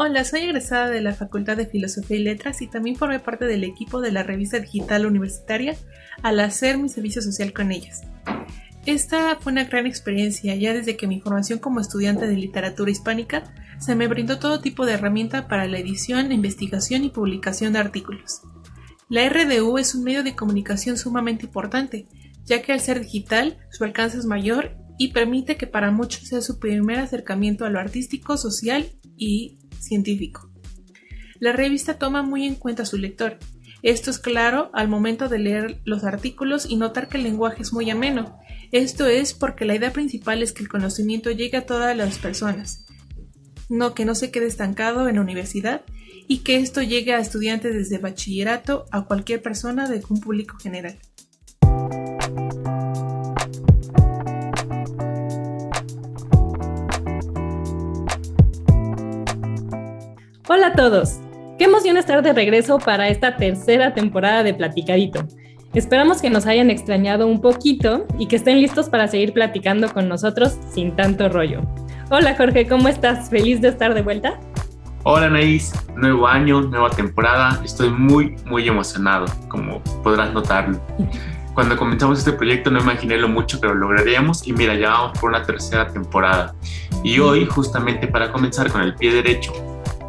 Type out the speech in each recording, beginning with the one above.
Hola, soy egresada de la Facultad de Filosofía y Letras y también formé parte del equipo de la revista digital universitaria al hacer mi servicio social con ellas. Esta fue una gran experiencia, ya desde que mi formación como estudiante de literatura hispánica se me brindó todo tipo de herramienta para la edición, investigación y publicación de artículos. La RDU es un medio de comunicación sumamente importante, ya que al ser digital su alcance es mayor y permite que para muchos sea su primer acercamiento a lo artístico, social y científico. La revista toma muy en cuenta a su lector. Esto es claro al momento de leer los artículos y notar que el lenguaje es muy ameno. Esto es porque la idea principal es que el conocimiento llegue a todas las personas, no que no se quede estancado en la universidad y que esto llegue a estudiantes desde bachillerato a cualquier persona de un público general. Hola a todos. Qué emoción estar de regreso para esta tercera temporada de Platicadito. Esperamos que nos hayan extrañado un poquito y que estén listos para seguir platicando con nosotros sin tanto rollo. Hola Jorge, ¿cómo estás? ¿Feliz de estar de vuelta? Hola Anaís, nuevo año, nueva temporada. Estoy muy, muy emocionado, como podrás notarlo. Cuando comenzamos este proyecto no imaginé lo mucho que lo lograríamos y mira, ya vamos por una tercera temporada. Y hoy, justamente para comenzar con el pie derecho,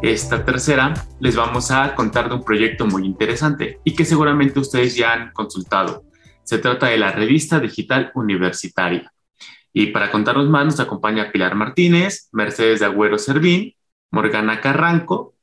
esta tercera les vamos a contar de un proyecto muy interesante y que seguramente ustedes ya han consultado. Se trata de la revista digital universitaria. Y para contarnos más nos acompaña Pilar Martínez, Mercedes de Agüero Servín, Morgana Carranco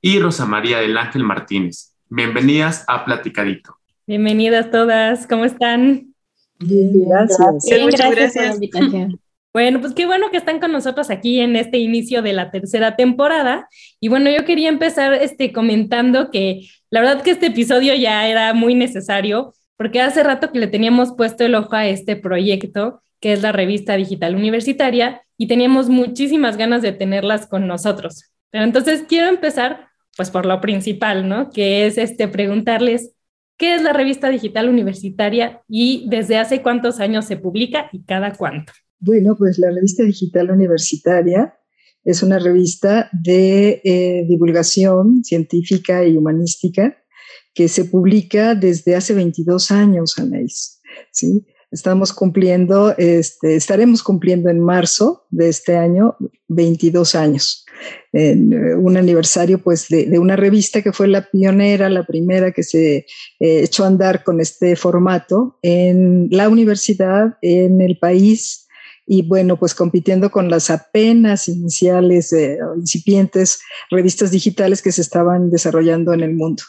y Rosa María del Ángel Martínez. Bienvenidas a Platicadito. Bienvenidas todas, ¿cómo están? gracias. muchas gracias. por la invitación. Bueno, pues qué bueno que están con nosotros aquí en este inicio de la tercera temporada. Y bueno, yo quería empezar este, comentando que la verdad que este episodio ya era muy necesario porque hace rato que le teníamos puesto el ojo a este proyecto, que es la revista digital universitaria, y teníamos muchísimas ganas de tenerlas con nosotros. Pero entonces quiero empezar pues por lo principal, ¿no? Que es este preguntarles qué es la revista digital universitaria y desde hace cuántos años se publica y cada cuánto. Bueno, pues la revista digital universitaria es una revista de eh, divulgación científica y humanística que se publica desde hace 22 años, Anais. ¿sí? Estamos cumpliendo, este, estaremos cumpliendo en marzo de este año 22 años. En eh, un aniversario pues de, una revista que fue la pionera, la primera que se eh, echó a andar con este formato en la universidad, en el país, y bueno, pues compitiendo con las apenas iniciales, eh, incipientes revistas digitales que se estaban desarrollando en el mundo.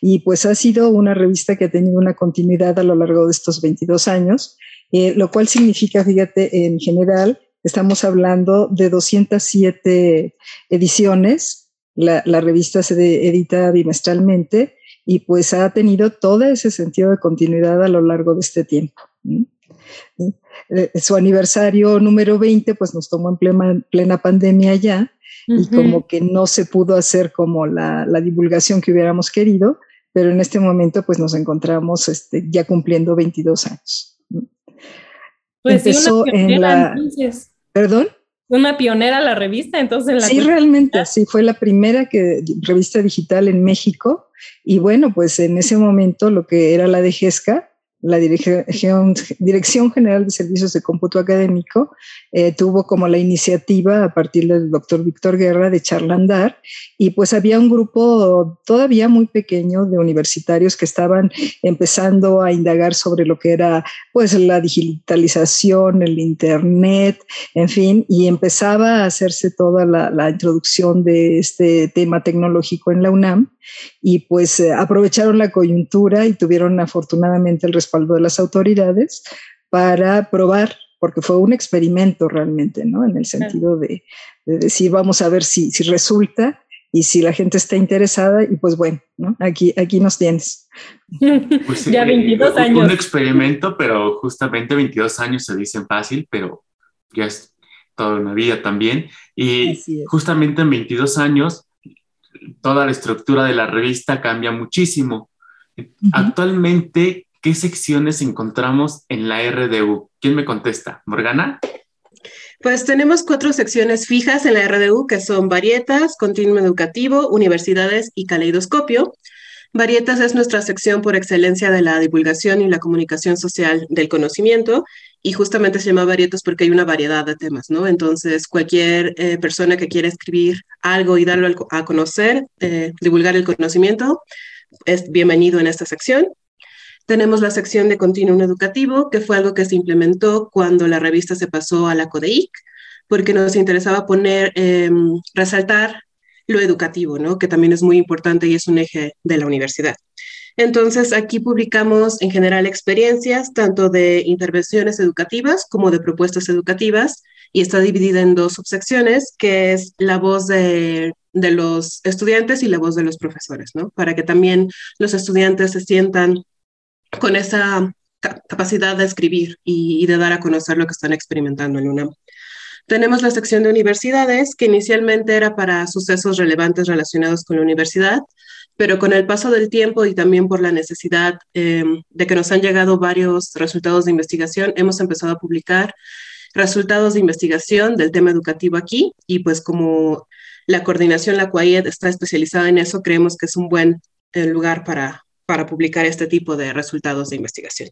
Y pues ha sido una revista que ha tenido una continuidad a lo largo de estos 22 años, eh, lo cual significa, fíjate, en general, estamos hablando de 207 ediciones, la, la revista se edita bimestralmente y pues ha tenido todo ese sentido de continuidad a lo largo de este tiempo. Eh, su aniversario número 20, pues nos tomó en plena, plena pandemia ya y como que no se pudo hacer como la, la, divulgación que hubiéramos querido, pero en este momento pues nos encontramos este, ya cumpliendo 22 años. Pues Empezó en la... Entonces. ¿Perdón? Una pionera la revista, entonces. La sí, realmente, sí, fue la primera que, revista digital en México. Y bueno, pues en ese momento lo que era la de GESCA, la Dirección, Dirección General de Servicios de Cómputo Académico eh, tuvo como la iniciativa a partir del doctor Víctor Guerra de charlandar y pues había un grupo todavía muy pequeño de universitarios que estaban empezando a indagar sobre lo que era pues la digitalización, el internet, en fin, y empezaba a hacerse toda la, la introducción de este tema tecnológico en la UNAM y pues eh, aprovecharon la coyuntura y tuvieron afortunadamente el respaldo de las autoridades para probar, porque fue un experimento realmente, ¿no? En el sentido de, decir, vamos a ver si, si resulta y si la gente está interesada y pues bueno, ¿no? Aquí, aquí nos tienes. Pues, ya 22 años. Un experimento, pero justamente 22 años se dicen fácil, pero ya es toda una vida también. Y justamente en 22 años toda la estructura de la revista cambia muchísimo. Actualmente, ¿qué secciones encontramos en la RDU? ¿Quién me contesta? ¿Morgana? Pues tenemos cuatro secciones fijas en la RDU que son varietas, continuo educativo, universidades y caleidoscopio. Varietas es nuestra sección por excelencia de la divulgación y la comunicación social del conocimiento y justamente se llama Varietas porque hay una variedad de temas, ¿no? Entonces, cualquier eh, persona que quiera escribir algo y darlo a conocer, eh, divulgar el conocimiento, es bienvenido en esta sección. Tenemos la sección de continuum educativo, que fue algo que se implementó cuando la revista se pasó a la CODEIC, porque nos interesaba poner, em, resaltar lo educativo, ¿no? que también es muy importante y es un eje de la universidad. Entonces, aquí publicamos en general experiencias tanto de intervenciones educativas como de propuestas educativas y está dividida en dos subsecciones, que es la voz de, de los estudiantes y la voz de los profesores, ¿no? Para que también los estudiantes se sientan con esa capacidad de escribir y, de dar a conocer lo que están experimentando en UNAM. Tenemos la sección de universidades, que inicialmente era para sucesos relevantes relacionados con la universidad, pero con el paso del tiempo y también por la necesidad em, de que nos han llegado varios resultados de investigación, hemos empezado a publicar resultados de investigación del tema educativo aquí y pues como la coordinación, la CUAIED está especializada en eso, creemos que es un buen eh, lugar para, para publicar este tipo de resultados de investigación.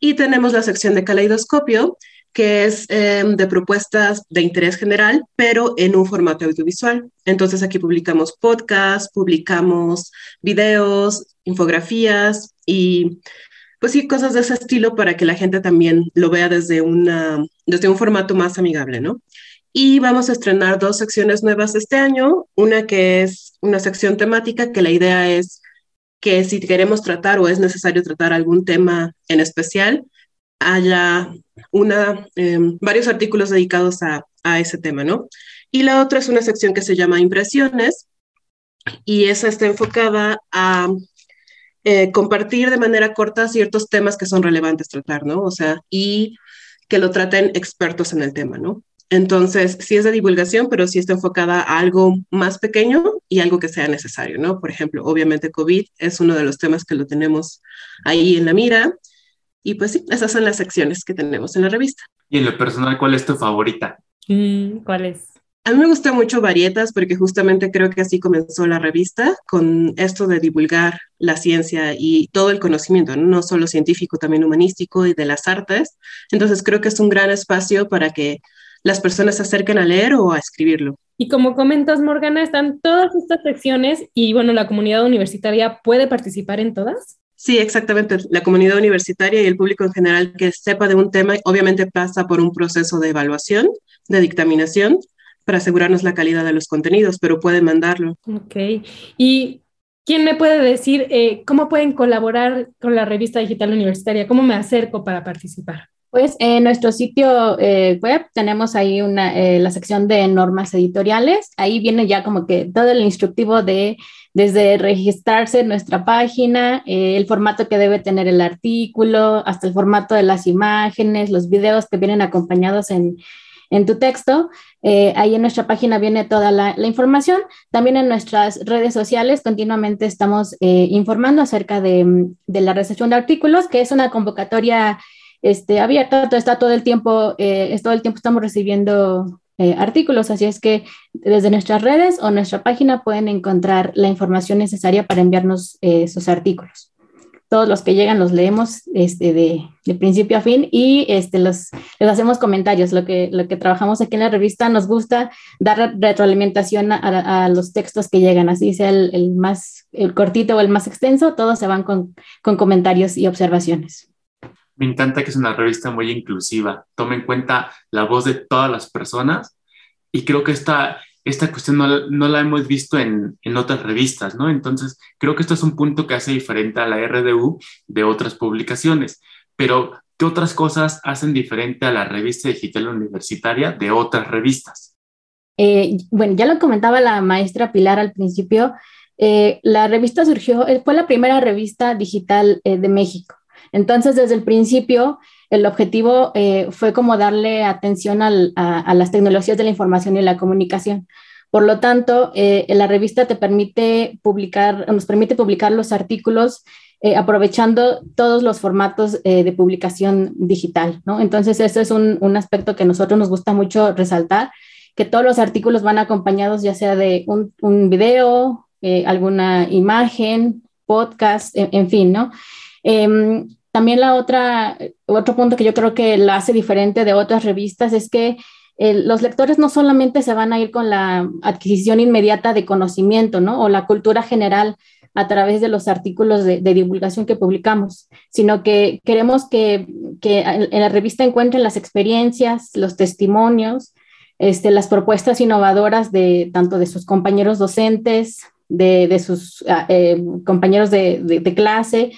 Y tenemos la sección de caleidoscopio, que es em, de propuestas de interés general, pero en un formato audiovisual. Entonces aquí publicamos podcasts, publicamos videos, infografías y pues sí, cosas de ese estilo para que la gente también lo vea desde, una, desde un formato más amigable, ¿no? Y vamos a estrenar dos secciones nuevas este año, una que es una sección temática, que la idea es que si queremos tratar o es necesario tratar algún tema en especial, haya una, em, varios artículos dedicados a, a, ese tema, ¿no? Y la otra es una sección que se llama Impresiones y esa está enfocada a eh, compartir de manera corta ciertos temas que son relevantes tratar, ¿no? O sea, y que lo traten expertos en el tema, ¿no? Entonces, sí es de divulgación, pero sí está enfocada a algo más pequeño y algo que sea necesario, ¿no? Por ejemplo, obviamente COVID es uno de los temas que lo tenemos ahí en la mira y pues sí, esas son las secciones que tenemos en la revista. Y en lo personal, ¿cuál es tu favorita? Mm, ¿Cuál es? A mí me gusta mucho Varietas porque justamente creo que así comenzó la revista con esto de divulgar la ciencia y todo el conocimiento, no solo científico, también humanístico y de las artes. Entonces creo que es un gran espacio para que las personas se acerquen a leer o a escribirlo. Y como comentas, Morgana, están todas estas secciones y bueno, la comunidad universitaria puede participar en todas. Sí, exactamente. La comunidad universitaria y el público en general que sepa de un tema, obviamente pasa por un proceso de evaluación, de dictaminación, para asegurarnos la calidad de los contenidos, pero pueden mandarlo. Ok. ¿Y quién me puede decir eh, cómo pueden colaborar con la revista digital universitaria? ¿Cómo me acerco para participar? Pues en nuestro sitio eh, web tenemos ahí una, eh, la sección de normas editoriales. Ahí viene ya como que todo el instructivo de desde registrarse en nuestra página, eh, el formato que debe tener el artículo, hasta el formato de las imágenes, los videos que vienen acompañados en, en tu texto. Eh, ahí en nuestra página viene toda la, información. También en nuestras redes sociales continuamente estamos eh, informando acerca de, de, la recepción de artículos, que es una convocatoria este, abierta, está todo el tiempo, es todo el tiempo estamos recibiendo eh, artículos. Así es que desde nuestras redes o nuestra página pueden encontrar la información necesaria para enviarnos eh, sus artículos. Todos los que llegan los leemos este, de, principio a fin y este, los, les hacemos comentarios. Lo que, lo que trabajamos aquí en la revista nos gusta dar retroalimentación a, a los textos que llegan, así sea el, el, más el cortito o el más extenso, todos se van con, con comentarios y observaciones. Me encanta que es una revista muy inclusiva, toma en cuenta la voz de todas las personas y creo que esta, esta cuestión no, no la hemos visto en, en, otras revistas, ¿no? Entonces, creo que esto es un punto que hace diferente a la RDU de otras publicaciones, pero ¿qué otras cosas hacen diferente a la revista digital universitaria de otras revistas? Eh, bueno, ya lo comentaba la maestra Pilar al principio, eh, la revista surgió, eh, fue la primera revista digital eh, de México. Entonces, desde el principio, el objetivo eh, fue como darle atención a, las tecnologías de la información y la comunicación, Por lo tanto, eh, la revista te permite publicar, nos permite publicar los artículos eh, aprovechando todos los formatos de publicación digital, ¿no? Entonces, eso es un, un, aspecto que a nosotros nos gusta mucho resaltar, que todos los artículos van acompañados ya sea de un, video, alguna imagen, podcast, en, en fin, ¿no? También la otra, otro punto que yo creo que la hace diferente de otras revistas es que los lectores no solamente se van a ir con la adquisición inmediata de conocimiento, ¿no? O la cultura general a través de los artículos de, divulgación que publicamos, sino que queremos que, en la revista encuentren las experiencias, los testimonios, este, las propuestas innovadoras de tanto de sus compañeros docentes, de, sus ah, eh, compañeros de, clase,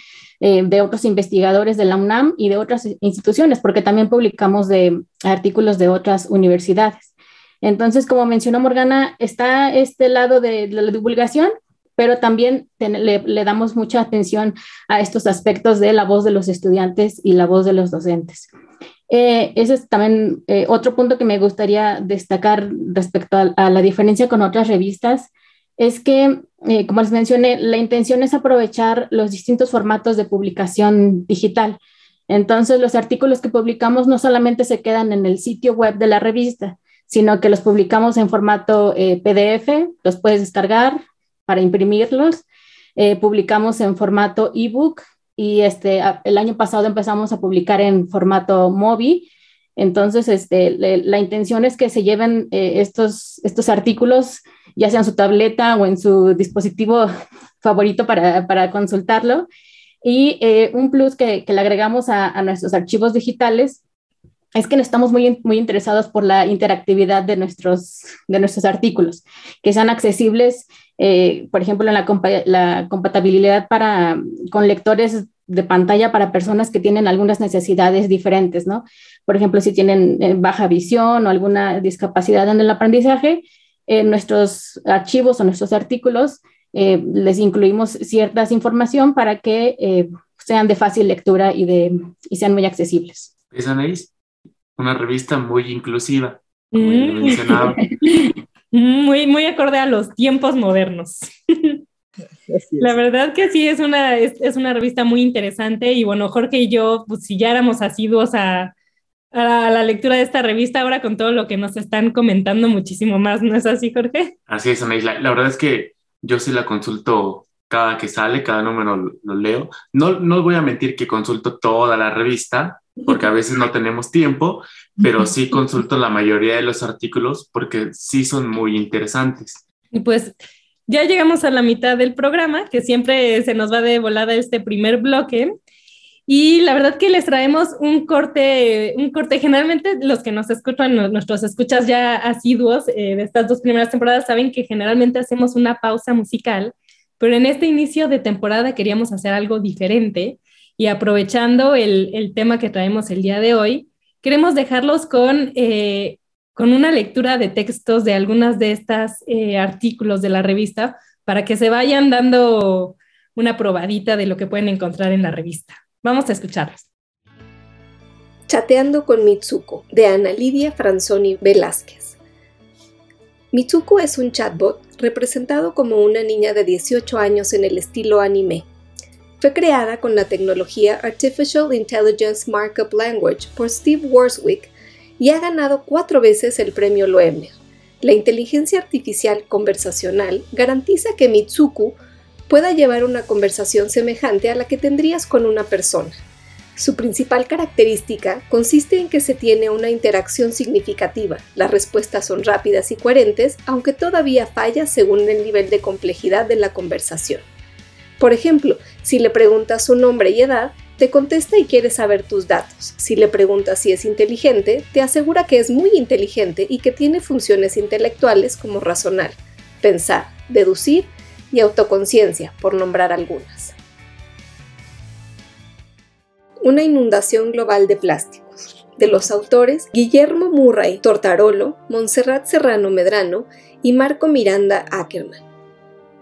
eh, de otros investigadores de la UNAM y de otras instituciones, porque también publicamos de artículos de otras universidades. Entonces, como mencionó Morgana, está este lado de la divulgación, pero también le, damos mucha atención a estos aspectos de la voz de los estudiantes y la voz de los docentes. Eh, ese es también eh, otro punto que me gustaría destacar respecto a, la diferencia con otras revistas, es que, eh, como les mencioné, la intención es aprovechar los distintos formatos de publicación digital. Entonces, los artículos que publicamos no solamente se quedan en el sitio web de la revista, sino que los publicamos en formato PDF, los puedes descargar, para imprimirlos. Eh, publicamos en formato ebook y este, el año pasado empezamos a publicar en formato móvil. Entonces, este, la intención es que se lleven eh, estos, estos artículos, ya sea en su tableta o en su dispositivo favorito para, para consultarlo. Y eh, un plus que, que, le agregamos a, a, nuestros archivos digitales es que estamos muy, muy interesados por la interactividad de nuestros, de nuestros artículos, que sean accesibles eh, por ejemplo, en la, compatibilidad para, con lectores de pantalla para personas que tienen algunas necesidades diferentes, ¿no? Por ejemplo, si tienen eh, baja visión o alguna discapacidad en el aprendizaje, en nuestros archivos o nuestros artículos eh, les incluimos ciertas información para que sean de fácil lectura y, de, y sean muy accesibles. Es Anaís, una revista muy inclusiva, como mm. mencionaba. Muy, muy acorde a los tiempos modernos. La verdad que sí, es una, es, una revista muy interesante y bueno, Jorge y yo, pues si ya éramos asiduos a, a, la lectura de esta revista, ahora con todo lo que nos están comentando muchísimo más, ¿no es así, Jorge? Así es, Anaís. La, la verdad es que yo sí la consulto cada que sale, cada número lo, lo, leo. No, no voy a mentir que consulto toda la revista, porque a veces no tenemos tiempo, pero sí consulto la mayoría de los artículos porque sí son muy interesantes. Y pues ya llegamos a la mitad del programa, que siempre se nos va de volada este primer bloque. Y la verdad que les traemos un corte, un corte. Generalmente los que nos escuchan, nuestros escuchas ya asiduos eh, de estas dos primeras temporadas saben que generalmente hacemos una pausa musical, pero en este inicio de temporada queríamos hacer algo diferente y aprovechando el, tema que traemos el día de hoy, queremos dejarlos con, eh, con una lectura de textos de algunas de estas eh, artículos de la revista para que se vayan dando una probadita de lo que pueden encontrar en la revista. Vamos a escucharlos. Chateando con Mitsuko, de Ana Lidia Franzoni Velázquez. Mitsuko es un chatbot representado como una niña de 18 años en el estilo anime fue creada con la tecnología Artificial Intelligence Markup Language por Steve Warswick y ha ganado cuatro veces el premio Loebner. La inteligencia artificial conversacional garantiza que Mitsuku pueda llevar una conversación semejante a la que tendrías con una persona. Su principal característica consiste en que se tiene una interacción significativa, las respuestas son rápidas y coherentes, aunque todavía falla según el nivel de complejidad de la conversación. Por ejemplo, si le preguntas su nombre y edad, te contesta y quiere saber tus datos. Si le preguntas si es inteligente, te asegura que es muy inteligente y que tiene funciones intelectuales como razonar, pensar, deducir y autoconciencia, por nombrar algunas. Una inundación global de plásticos. De los autores Guillermo Murray Tortarolo, Montserrat Serrano Medrano y Marco Miranda Ackerman.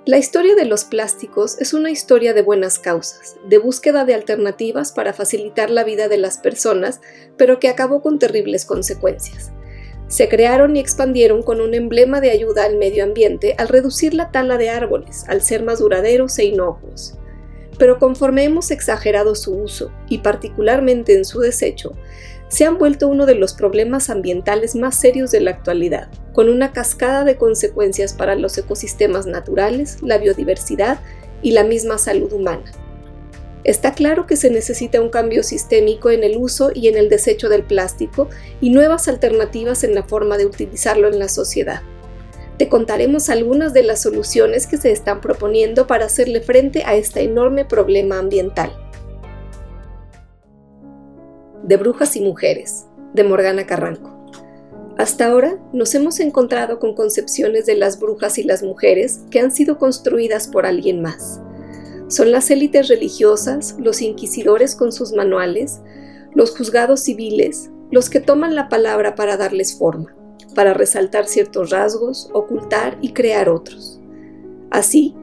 La historia de los plásticos es una historia de buenas causas, de búsqueda de alternativas para facilitar la vida de las personas, pero que acabó con terribles consecuencias. Se crearon y expandieron con un emblema de ayuda al medio ambiente al reducir la tala de árboles, al ser más duraderos e inocuos. Pero conforme hemos exagerado su uso, y particularmente en su desecho, se han vuelto uno de los problemas ambientales más serios de la actualidad, con una cascada de consecuencias para los ecosistemas naturales, la biodiversidad y la misma salud humana. Está claro que se necesita un cambio sistémico en el uso y en el desecho del plástico y nuevas alternativas en la forma de utilizarlo en la sociedad. Te contaremos algunas de las soluciones que se están proponiendo para hacerle frente a este enorme problema ambiental de Brujas y Mujeres, de Morgana Carranco. Hasta ahora nos hemos encontrado con concepciones de las brujas y las mujeres que han sido construidas por alguien más. Son las élites religiosas, los inquisidores con sus manuales, los juzgados civiles, los que toman la palabra para darles forma, para resaltar ciertos rasgos, ocultar y crear otros. Así,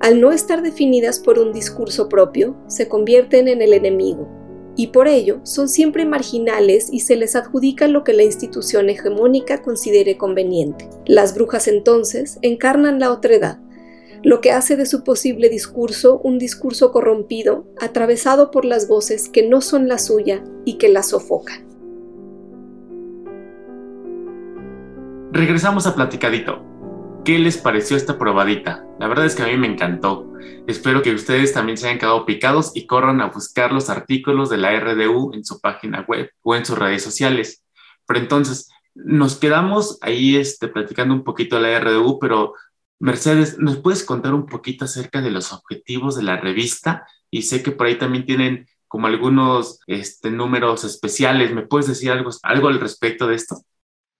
al no estar definidas por un discurso propio, se convierten en el enemigo, y por ello son siempre marginales y se les adjudica lo que la institución hegemónica considere conveniente. Las brujas entonces encarnan la otredad, lo que hace de su posible discurso un discurso corrompido, atravesado por las voces que no son la suya y que la sofocan. Regresamos a Platicadito. ¿Qué les pareció esta probadita? La verdad es que a mí me encantó. Espero que ustedes también se hayan quedado picados y corran a buscar los artículos de la RDU en su página web o en sus redes sociales. Pero entonces, nos quedamos ahí este, platicando un poquito de la RDU, pero Mercedes, ¿nos puedes contar un poquito acerca de los objetivos de la revista? Y sé que por ahí también tienen como algunos este, números especiales. ¿Me puedes decir algo, algo al respecto de esto?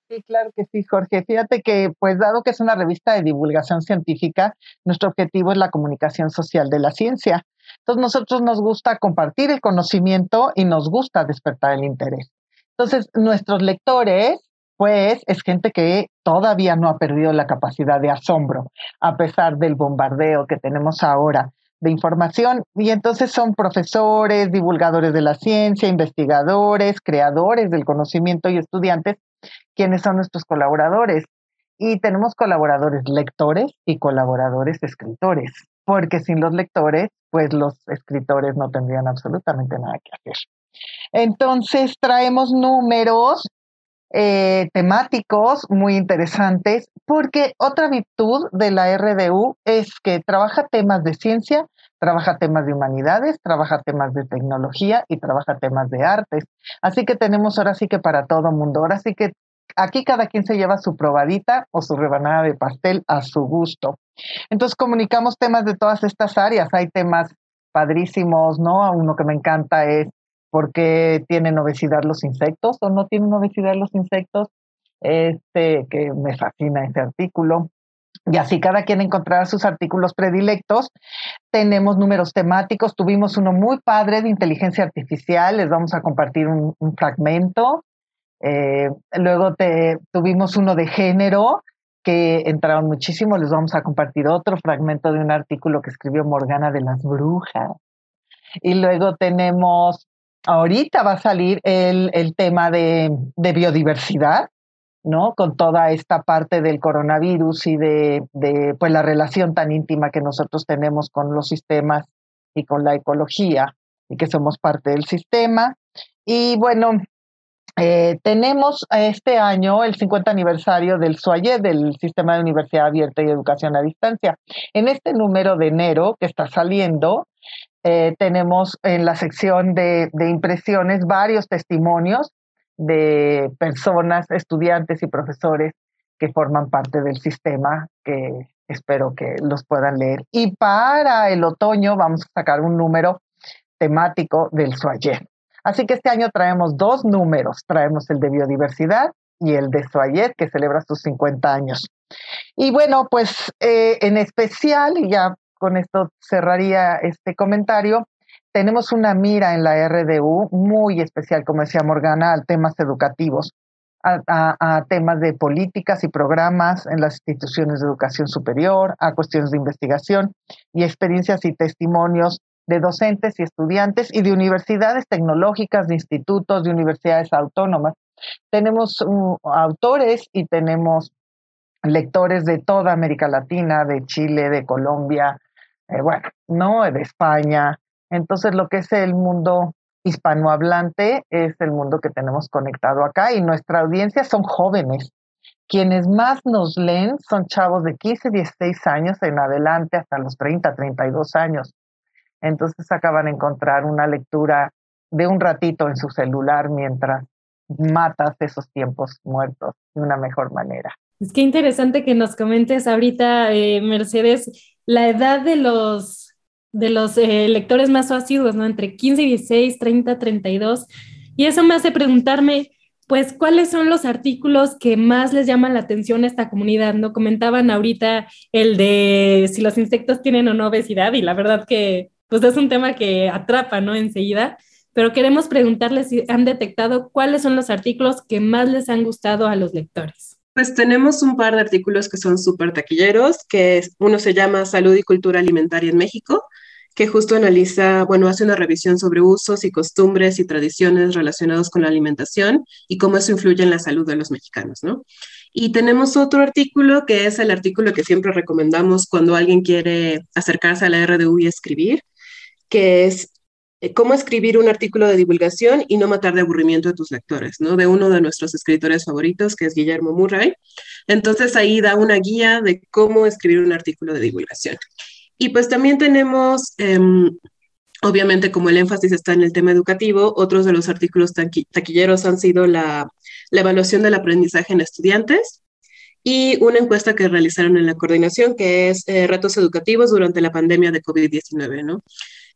Sí, claro que sí, Jorge. Fíjate que, pues dado que es una revista de divulgación científica, nuestro objetivo es la comunicación social de la ciencia. Entonces, nosotros nos gusta compartir el conocimiento y nos gusta despertar el interés. Entonces, nuestros lectores, pues, es gente que todavía no ha perdido la capacidad de asombro, a pesar del bombardeo que tenemos ahora de información. Y entonces son profesores, divulgadores de la ciencia, investigadores, creadores del conocimiento y estudiantes quiénes son nuestros colaboradores. Y tenemos colaboradores lectores y colaboradores escritores, porque sin los lectores, pues los escritores no tendrían absolutamente nada que hacer. Entonces traemos números eh, temáticos muy interesantes, porque otra virtud de la RDU es que trabaja temas de ciencia, trabaja temas de humanidades, trabaja temas de tecnología y trabaja temas de artes. Así que tenemos ahora sí que para todo mundo, ahora sí que Aquí cada quien se lleva su probadita o su rebanada de pastel a su gusto. Entonces comunicamos temas de todas estas áreas. Hay temas padrísimos, ¿no? Uno que me encanta es por qué tienen obesidad los insectos o no tienen obesidad los insectos. Este, que me fascina ese artículo. Y así cada quien encontrará sus artículos predilectos. Tenemos números temáticos. Tuvimos uno muy padre de inteligencia artificial. Les vamos a compartir un, un fragmento. Eh, luego te, tuvimos uno de género que entraron muchísimo. Les vamos a compartir otro fragmento de un artículo que escribió Morgana de las Brujas. Y luego tenemos, ahorita va a salir el, tema de, biodiversidad, ¿no? Con toda esta parte del coronavirus y de, de pues, la relación tan íntima que nosotros tenemos con los sistemas y con la ecología y que somos parte del sistema. Y bueno, eh, tenemos este año el 50 aniversario del SUAYE, del Sistema de Universidad Abierta y Educación a Distancia. En este número de enero que está saliendo, eh, tenemos en la sección de, de, impresiones varios testimonios de personas, estudiantes y profesores que forman parte del sistema, que espero que los puedan leer. Y para el otoño vamos a sacar un número temático del SUAYE. Así que este año traemos dos números, traemos el de biodiversidad y el de Soayet, que celebra sus 50 años. Y bueno, pues eh, en especial, ya con esto cerraría este comentario, tenemos una mira en la RDU muy especial, como decía Morgana, a temas educativos, a, temas de políticas y programas en las instituciones de educación superior, a cuestiones de investigación y experiencias y testimonios de docentes y estudiantes y de universidades tecnológicas, de institutos, de universidades autónomas. Tenemos uh, autores y tenemos lectores de toda América Latina, de Chile, de Colombia, eh, bueno, ¿no? De España. Entonces, lo que es el mundo hispanohablante es el mundo que tenemos conectado acá y nuestra audiencia son jóvenes. Quienes más nos leen son chavos de 15, 16 años en adelante hasta los 30, 32 años. Entonces acaban de encontrar una lectura de un ratito en su celular mientras matas esos tiempos muertos de una mejor manera. Es que interesante que nos comentes ahorita, eh, Mercedes, la edad de los, de los eh, lectores más asiduos, ¿no? Entre 15 y 16, 30, 32. Y eso me hace preguntarme, pues, ¿cuáles son los artículos que más les llaman la atención a esta comunidad? ¿No? Comentaban ahorita el de si los insectos tienen o no obesidad y la verdad que, pues, es un tema que atrapa, ¿no? Enseguida. Pero queremos preguntarles si han detectado cuáles son los artículos que más les han gustado a los lectores. Pues tenemos un par de artículos que son súper taquilleros, que uno se llama Salud y Cultura Alimentaria en México, que justo analiza, bueno, hace una revisión sobre usos y costumbres y tradiciones relacionados con la alimentación y cómo eso influye en la salud de los mexicanos, ¿no? Y tenemos otro artículo que es el artículo que siempre recomendamos cuando alguien quiere acercarse a la RDU y escribir, que es cómo escribir un artículo de divulgación y no matar de aburrimiento a tus lectores, ¿no? De uno de nuestros escritores favoritos, que es Guillermo Murray. Entonces ahí da una guía de cómo escribir un artículo de divulgación. Y pues también tenemos, em, obviamente como el énfasis está en el tema educativo, otros de los artículos taquilleros han sido la, evaluación del aprendizaje en estudiantes, y una encuesta que realizaron en la coordinación, que es eh, retos educativos durante la pandemia de COVID-19, ¿no?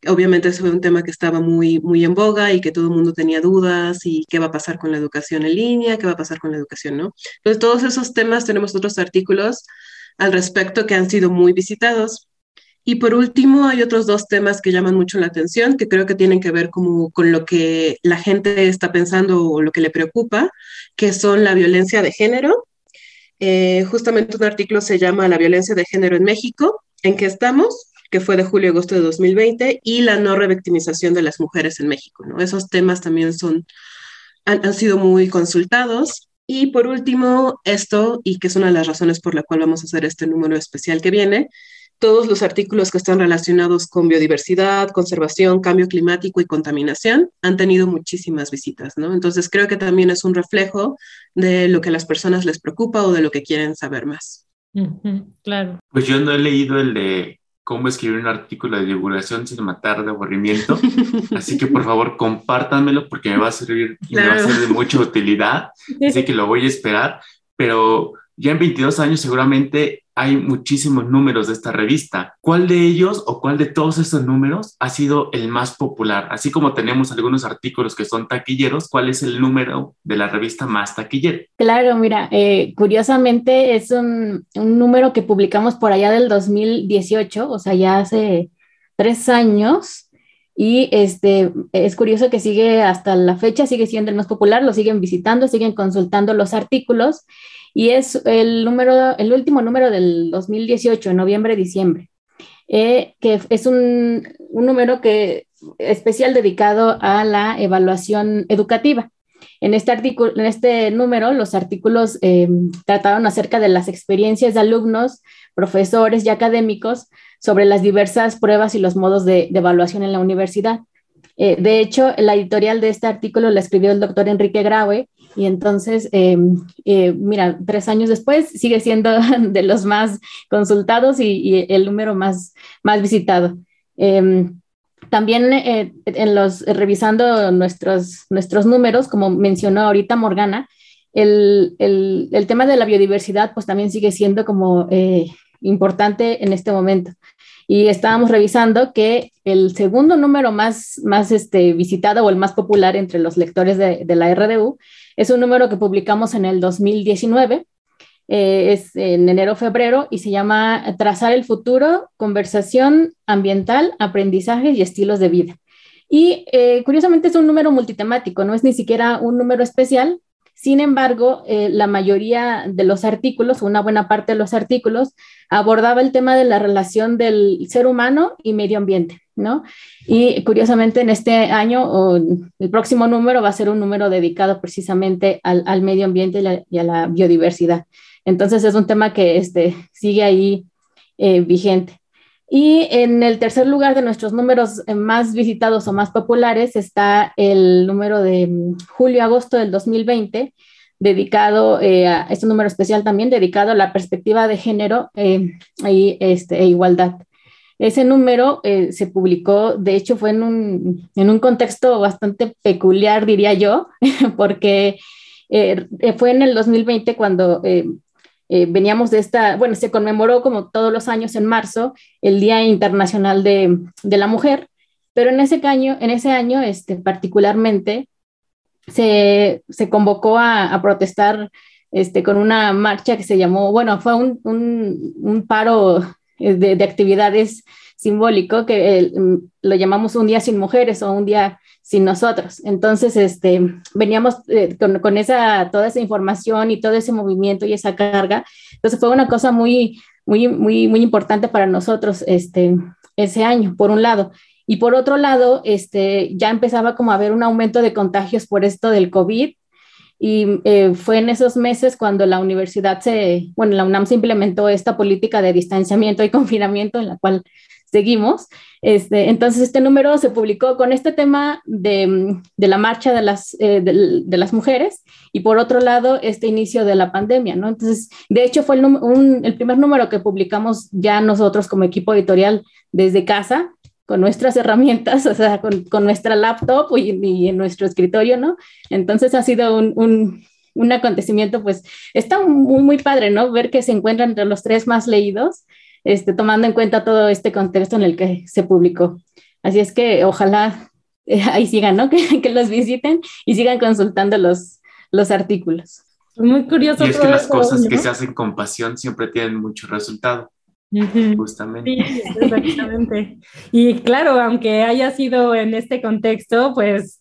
Obviamente eso fue un tema que estaba muy, muy en boga y que todo el mundo tenía dudas y qué va a pasar con la educación en línea, qué va a pasar con la educación, ¿no? Entonces, todos esos temas tenemos otros artículos al respecto que han sido muy visitados. Y por último, hay otros dos temas que llaman mucho la atención, que creo que tienen que ver como con lo que la gente está pensando o lo que le preocupa, que son la violencia de género. Eh, justamente un artículo se llama La violencia de género en México, en qué estamos, que fue de julio a agosto de 2020, y la no revictimización de las mujeres en México. ¿no? Esos temas también son, han, han sido muy consultados. Y por último, esto, y que es una de las razones por la cual vamos a hacer este número especial que viene, todos los artículos que están relacionados con biodiversidad, conservación, cambio climático y contaminación han tenido muchísimas visitas, ¿no? Entonces creo que también es un reflejo de lo que a las personas les preocupa o de lo que quieren saber más. claro. Pues yo no he leído el de cómo escribir un artículo de divulgación sin matar de aburrimiento. Así que por favor compártanmelo porque me va a servir y me va a ser de mucha utilidad. Así que lo voy a esperar. Pero ya en 22 años seguramente hay muchísimos números de esta revista. ¿Cuál de ellos o cuál de todos estos números ha sido el más popular? Así como tenemos algunos artículos que son taquilleros, ¿cuál es el número de la revista más taquillero? Claro, mira, eh, curiosamente es un, un número que publicamos por allá del 2018, o sea, ya hace tres años. Y este, es curioso que sigue hasta la fecha, sigue siendo el más popular, lo siguen visitando, siguen consultando los artículos y es el, número, el último número del 2018, noviembre-diciembre, eh, que es un, un, número que, especial dedicado a la evaluación educativa. En este, artículo, en este número, los artículos eh, trataron acerca de las experiencias de alumnos, profesores y académicos sobre las diversas pruebas y los modos de, de evaluación en la universidad. Eh, de hecho, la editorial de este artículo la escribió el doctor Enrique Graue y entonces, eh, eh, mira, tres años después sigue siendo de los más consultados y, el número más, más visitado. Em, también en los, revisando nuestros, nuestros números, como mencionó ahorita Morgana, el, el, el, tema de la biodiversidad pues también sigue siendo como importante en este momento y estábamos revisando que el segundo número más, más este, visitado o el más popular entre los lectores de, la RDU es un número que publicamos en el 2019, eh, es en enero-febrero y se llama Trazar el futuro, conversación ambiental, aprendizaje y estilos de vida. Y eh, curiosamente es un número multitemático, no es ni siquiera un número especial, sin embargo, eh, la mayoría de los artículos, una buena parte de los artículos, abordaba el tema de la relación del ser humano y medio ambiente. ¿no? Y curiosamente en este año, o el próximo número va a ser un número dedicado precisamente al, medio ambiente y, a la biodiversidad. Entonces es un tema que este, sigue ahí eh, vigente. Y en el tercer lugar de nuestros números eh, más visitados o más populares está el número de mm, julio-agosto del 2020, dedicado eh, a este número especial también, dedicado a la perspectiva de género y, este, e igualdad. Ese número eh, se publicó, de hecho, fue en un, en un, contexto bastante peculiar, diría yo, porque eh, fue en el 2020 cuando eh, veníamos de esta, bueno, se conmemoró como todos los años en marzo el Día Internacional de, de la Mujer, pero en ese año, en ese año este, particularmente, se, se convocó a, a, protestar este, con una marcha que se llamó, bueno, fue un, un, un paro eh, de, actividades simbólico que mm, lo llamamos un día sin mujeres o un día sin nosotros. Entonces, este, veníamos eh, con, esa, toda esa información y todo ese movimiento y esa carga. Entonces, fue una cosa muy, muy, muy, muy importante para nosotros este, ese año, por un lado. Y por otro lado, este, ya empezaba como a haber un aumento de contagios por esto del COVID y eh, fue en esos meses cuando la universidad se, bueno, la UNAM se implementó esta política de distanciamiento y confinamiento en la cual seguimos. Este, entonces, este número se publicó con este tema de, de la marcha de las, eh, de, las mujeres y por otro lado, este inicio de la pandemia, ¿no? Entonces, de hecho, fue el, un, el primer número que publicamos ya nosotros como equipo editorial desde casa con nuestras herramientas, o sea, con, con nuestra laptop y, en nuestro escritorio, ¿no? Entonces ha sido un, un, acontecimiento, pues está muy, muy padre, ¿no? Ver que se encuentran entre los tres más leídos, este, tomando en cuenta todo este contexto en el que se publicó. Así es que ojalá eh, ahí sigan, ¿no? Que, que, los visiten y sigan consultando los, los artículos. Muy curioso. Y es que las cosas que se hacen con pasión siempre tienen mucho resultado. Justamente. Sí, exactamente. y claro, aunque haya sido en este contexto, pues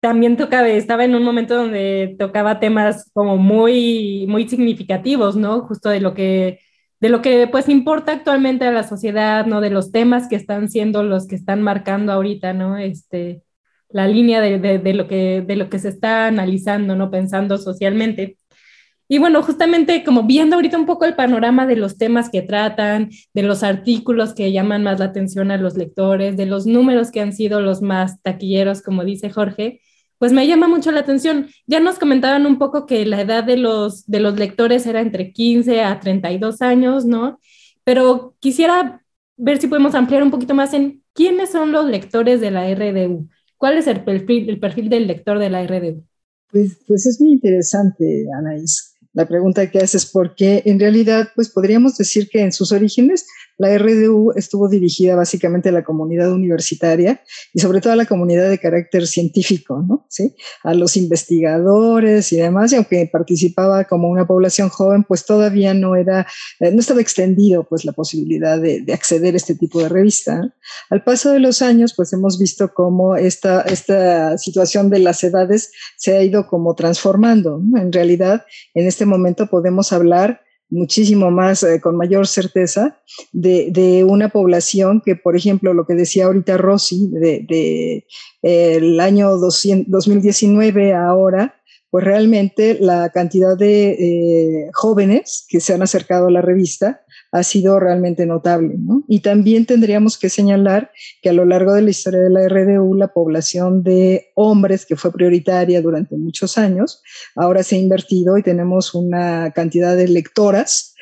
también tocaba, estaba en un momento donde tocaba temas como muy, muy significativos, ¿no? Justo de lo que, de lo que pues importa actualmente a la sociedad, ¿no? De los temas que están siendo los que están marcando ahorita, ¿no? Este, la línea de, de, lo, que, de lo que se está analizando, ¿no? Pensando socialmente. Y bueno, justamente como viendo ahorita un poco el panorama de los temas que tratan, de los artículos que llaman más la atención a los lectores, de los números que han sido los más taquilleros, como dice Jorge, pues me llama mucho la atención. Ya nos comentaban un poco que la edad de los, de los lectores era entre 15 a 32 años, ¿no? Pero quisiera ver si podemos ampliar un poquito más en quiénes son los lectores de la RDU. ¿Cuál es el perfil, el perfil del lector de la RDU? Pues, pues es muy interesante, Anaís la pregunta que haces, porque en realidad, pues podríamos decir que en sus orígenes la RDU estuvo dirigida básicamente a la comunidad universitaria y sobre todo a la comunidad de carácter científico, ¿no? ¿Sí? A los investigadores y demás, y aunque participaba como una población joven, pues todavía no era, eh, no estaba extendido pues la posibilidad de, acceder a este tipo de revista. Al paso de los años, pues hemos visto cómo esta, esta situación de las edades se ha ido como transformando. En realidad, en este momento podemos hablar muchísimo más, eh, con mayor certeza, de, de, una población que, por ejemplo, lo que decía ahorita Rosy, de, de eh, el año 200, 2019 ahora, pues realmente la cantidad de eh, jóvenes que se han acercado a la revista ha sido realmente notable. ¿no? Y también tendríamos que señalar que a lo largo de la historia de la RDU, la población de hombres, que fue prioritaria durante muchos años, ahora se ha invertido y tenemos una cantidad de lectoras.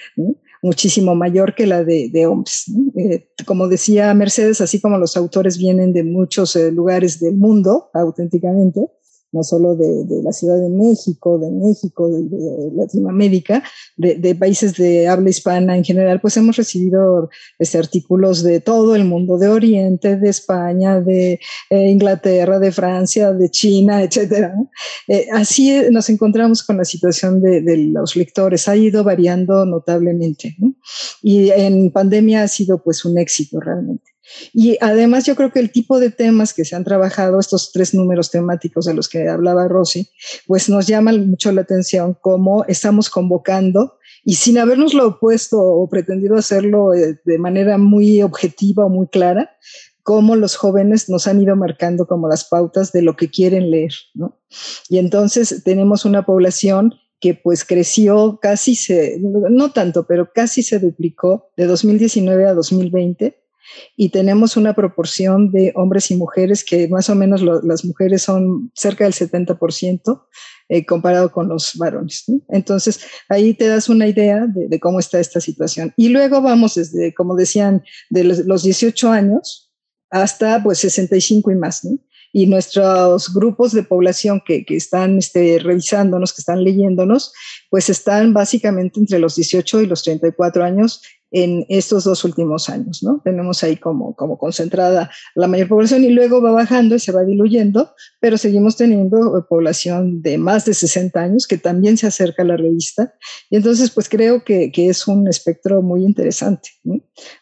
muchísimo mayor que la de, hombres. Eh, como decía Mercedes, así como los autores vienen de muchos eh, lugares del mundo auténticamente, no solo de, de, la Ciudad de México, de México, de, Latinoamérica, de, países de habla hispana en general, pues hemos recibido este, artículos de todo el mundo, de Oriente, de España, de eh, Inglaterra, de Francia, de China, etc. Eh, así nos encontramos con la situación de, los lectores, ha ido variando notablemente. ¿no? Y en pandemia ha sido pues un éxito realmente. Y además yo creo que el tipo de temas que se han trabajado, estos tres números temáticos de los que hablaba Rosy, pues nos llama mucho la atención cómo estamos convocando y sin habernos lo opuesto o pretendido hacerlo eh, de manera muy objetiva o muy clara, cómo los jóvenes nos han ido marcando como las pautas de lo que quieren leer, ¿no? Y entonces tenemos una población que pues creció casi se, no tanto, pero casi se duplicó de 2019 a 2020 y tenemos una proporción de hombres y mujeres que más o menos las mujeres son cerca del 70% eh, comparado con los varones. Entonces, ahí te das una idea de, cómo está esta situación. Y luego vamos desde, como decían, de los, 18 años hasta pues 65 y más. Y nuestros grupos de población que, que están este, revisándonos, que están leyéndonos, pues están básicamente entre los 18 y los 34 años en estos dos últimos años, ¿no? Tenemos ahí como, como concentrada la mayor población y luego va bajando y se va diluyendo, pero seguimos teniendo eh, población de más de 60 años que también se acerca a la revista. Y entonces, pues creo que, que es un espectro muy interesante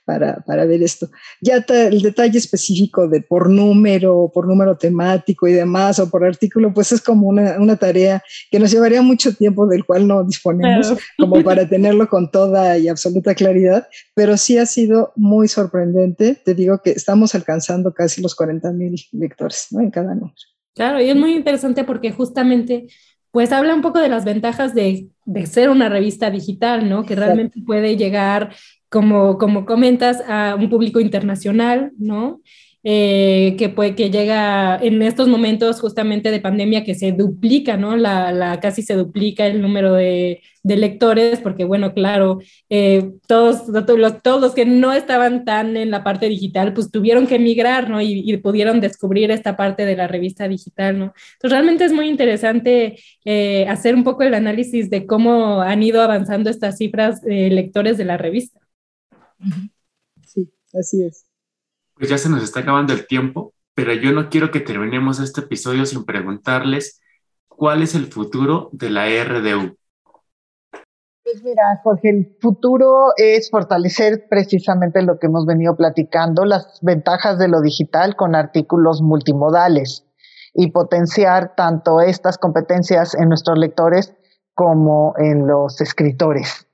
para, para, ver esto. Ya el detalle específico de por número, por número temático y demás, o por artículo, pues es como una, una tarea que nos llevaría mucho tiempo, del cual no disponemos, como para tenerlo con toda y absoluta claridad pero sí ha sido muy sorprendente. Te digo que estamos alcanzando casi los 40 mil lectores en cada número. Claro, y es muy interesante porque justamente pues habla un poco de las ventajas de, ser una revista digital, ¿no? Que realmente puede llegar, como, como comentas, a un público internacional, ¿no? Eh, que, puede, que llega en estos momentos justamente de pandemia que se duplica, ¿no? La, casi se duplica el número de, lectores, porque bueno, claro, eh, todos, todos los que no estaban tan en la parte digital, pues tuvieron que emigrar, ¿no? Y, pudieron descubrir esta parte de la revista digital, ¿no? Entonces realmente es muy interesante eh, hacer un poco el análisis de cómo han ido avanzando estas cifras de lectores de la revista. Sí, así es pues ya se nos está acabando el tiempo, pero yo no quiero que terminemos este episodio sin preguntarles cuál es el futuro de la RDU. Pues mira, Jorge, el futuro es fortalecer precisamente lo que hemos venido platicando, las ventajas de lo digital con artículos multimodales y potenciar tanto estas competencias en nuestros lectores como en los escritores.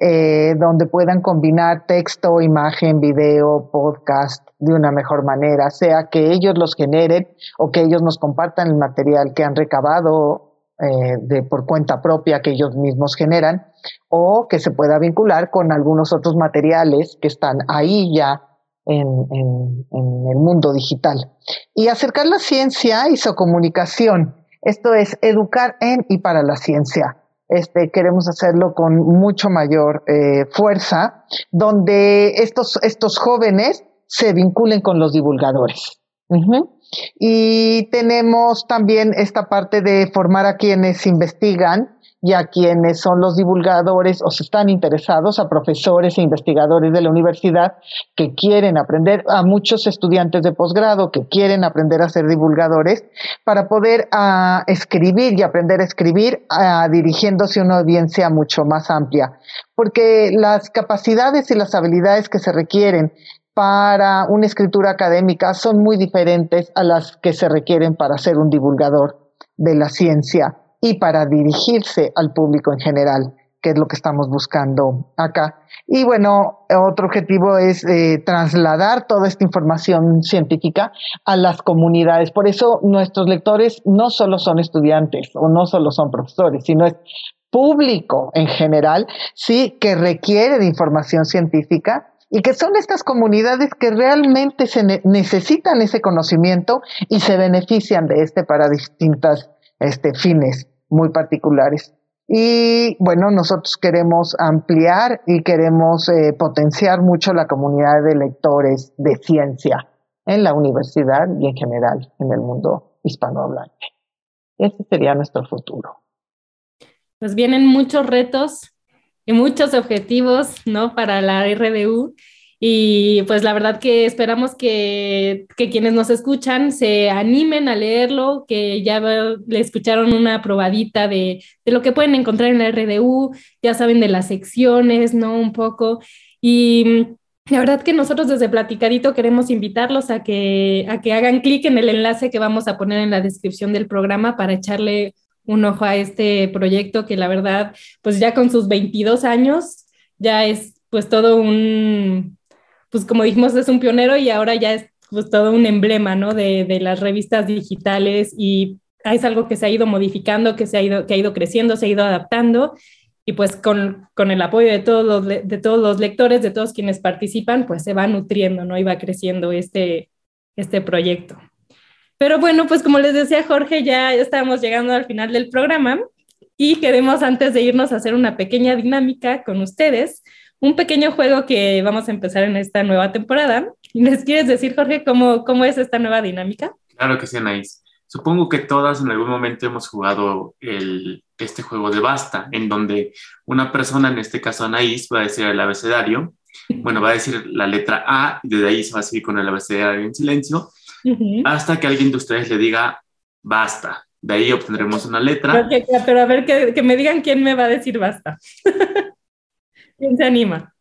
Eh, donde puedan combinar texto, imagen, video, podcast de una mejor manera, sea que ellos los generen o que ellos nos compartan el material que han recabado eh, de, por cuenta propia que ellos mismos generan, o que se pueda vincular con algunos otros materiales que están ahí ya en, en, en el mundo digital. Y acercar la ciencia y su comunicación. Esto es educar en y para la ciencia este, queremos hacerlo con mucho mayor eh, fuerza, donde estos, estos jóvenes se vinculen con los divulgadores. Y tenemos también esta parte de formar a quienes investigan y a quienes son los divulgadores o se están interesados, a profesores e investigadores de la universidad que quieren aprender, a muchos estudiantes de posgrado que quieren aprender a ser divulgadores para poder ah, escribir y aprender a escribir ah, dirigiéndose a una audiencia mucho más amplia. Porque las capacidades y las habilidades que se requieren para una escritura académica son muy diferentes a las que se requieren para ser un divulgador de la ciencia y para dirigirse al público en general, que es lo que estamos buscando acá. Y bueno, otro objetivo es eh, trasladar toda esta información científica a las comunidades. Por eso nuestros lectores no solo son estudiantes o no solo son profesores, sino es público en general, sí, que requiere de información científica y que son estas comunidades que realmente se necesitan ese conocimiento y se benefician de este para distintas este, fines muy particulares. Y bueno, nosotros queremos ampliar y queremos eh, potenciar mucho la comunidad de lectores de ciencia en la universidad y en general en el mundo hispanohablante. Ese sería nuestro futuro. Pues vienen muchos retos y muchos objetivos, ¿no? Para la RDU y pues la verdad que esperamos que, que, quienes nos escuchan se animen a leerlo, que ya le escucharon una probadita de, de, lo que pueden encontrar en la RDU, ya saben de las secciones, ¿no? Un poco. Y la verdad que nosotros desde Platicadito queremos invitarlos a que, a que hagan clic en el enlace que vamos a poner en la descripción del programa para echarle un ojo a este proyecto que la verdad, pues ya con sus 22 años, ya es pues todo un, pues como dijimos, es un pionero y ahora ya es pues todo un emblema, ¿no? De, de, las revistas digitales y es algo que se ha ido modificando, que, se ha ido, que ha ido creciendo, se ha ido adaptando y pues con, con el apoyo de todos, los, de todos los lectores, de todos quienes participan, pues se va nutriendo, ¿no? Y va creciendo este, este proyecto. Pero bueno, pues como les decía Jorge, ya estamos llegando al final del programa y queremos antes de irnos hacer una pequeña dinámica con ustedes, un pequeño juego que vamos a empezar en esta nueva temporada. ¿Les quieres decir, Jorge, cómo, cómo es esta nueva dinámica? Claro que sí, Anaís. Supongo que todas en algún momento hemos jugado el, este juego de basta, en donde una persona, en este caso Anaís, va a decir el abecedario, bueno, va a decir la letra A y desde ahí se va a seguir con el abecedario en silencio hasta que alguien de ustedes le diga basta. De ahí obtendremos una letra. pero a ver, que, me digan quién me va a decir basta. ¿Quién se anima?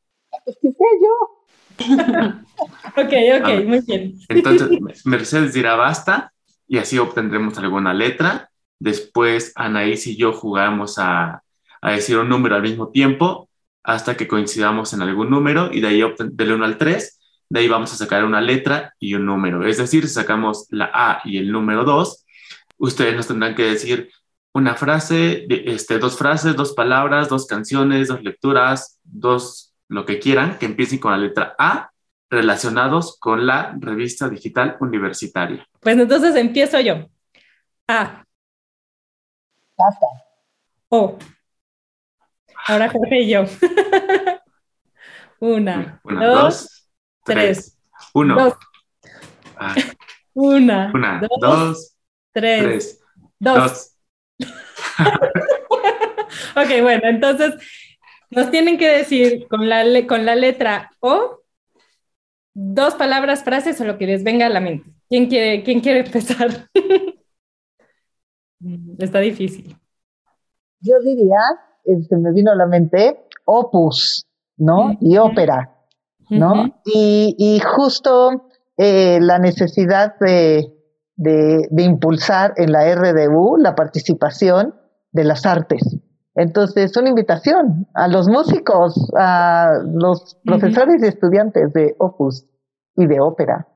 Pues que sea yo. ok, ok, muy bien. Entonces, Mercedes dirá basta y así obtendremos alguna letra. Después, Anaís y yo jugamos a, a decir un número al mismo tiempo hasta que coincidamos en algún número y de ahí del 1 al 3 de ahí vamos a sacar una letra y un número. Es decir, si sacamos la A y el número 2, ustedes nos tendrán que decir una frase, este, dos frases, dos palabras, dos canciones, dos lecturas, dos, lo que quieran, que empiecen con la letra A relacionados con la revista digital universitaria. Pues entonces empiezo yo. A. Basta. O. Ahora Jorge y yo. Una, dos tres, uno. Dos. Ah. Una, Una, dos, tres, dos. ok, bueno, entonces nos tienen que decir con la, con la letra O dos palabras, frases o lo que les venga a la mente. ¿Quién quiere, quién quiere empezar? Está difícil. Yo diría, se me vino a la mente, opus, ¿no? Y ópera. ¿no? y, justo eh, la necesidad de, impulsar en la RDU la participación de las artes. Entonces, una invitación a los músicos, a los profesores y estudiantes de Opus y de ópera.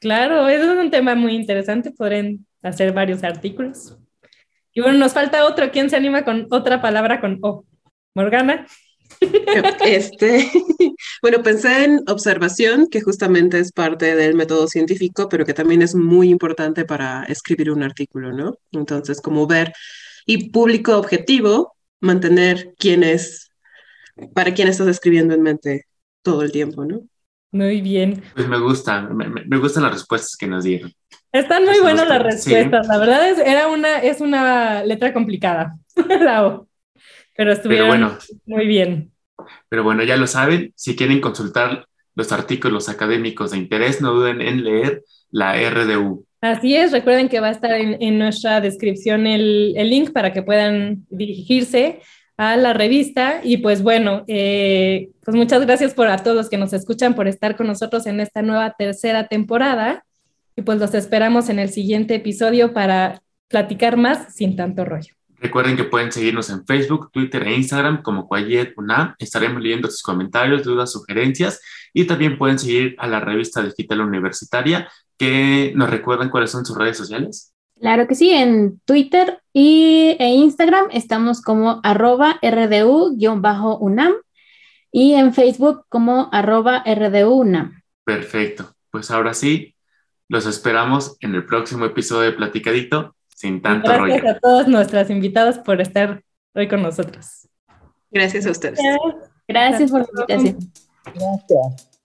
Claro, eso es un tema muy interesante, podrían hacer varios artículos. Y bueno, nos falta otro, ¿quién se anima con otra palabra con O? Morgana. Este, bueno, pensé en observación, que justamente es parte del método científico, pero que también es muy importante para escribir un artículo, ¿no? Entonces, como ver y público objetivo, mantener quién es, para quién estás escribiendo en mente todo el tiempo, ¿no? Muy bien. Pues me gustan, me, gustan las respuestas que nos dieron. Están muy buenas las respuestas, la verdad es, era una, es una letra complicada, la pero estuvieron muy bien. Pero bueno, ya lo saben, si quieren consultar los artículos académicos de interés, no duden en leer la RDU. Así es, recuerden que va a estar en, nuestra descripción el, link para que puedan dirigirse a la revista. Y pues bueno, eh, pues muchas gracias por a todos los que nos escuchan por estar con nosotros en esta nueva tercera temporada. Y pues los esperamos en el siguiente episodio para platicar más sin tanto rollo. Recuerden que pueden seguirnos en Facebook, Twitter e Instagram como Quayet UNAM. Estaremos leyendo sus comentarios, dudas, sugerencias y también pueden seguir a la revista digital universitaria que nos recuerdan cuáles son sus redes sociales. Claro que sí, en Twitter y, e Instagram estamos como arroba rdu-unam y en Facebook como arroba rdu-unam. Perfecto, pues ahora sí, los esperamos en el próximo episodio de Platicadito sin tanto Gracias a todos nuestras invitadas por estar hoy con nosotros. Gracias a ustedes. Gracias por la invitación. Gracias.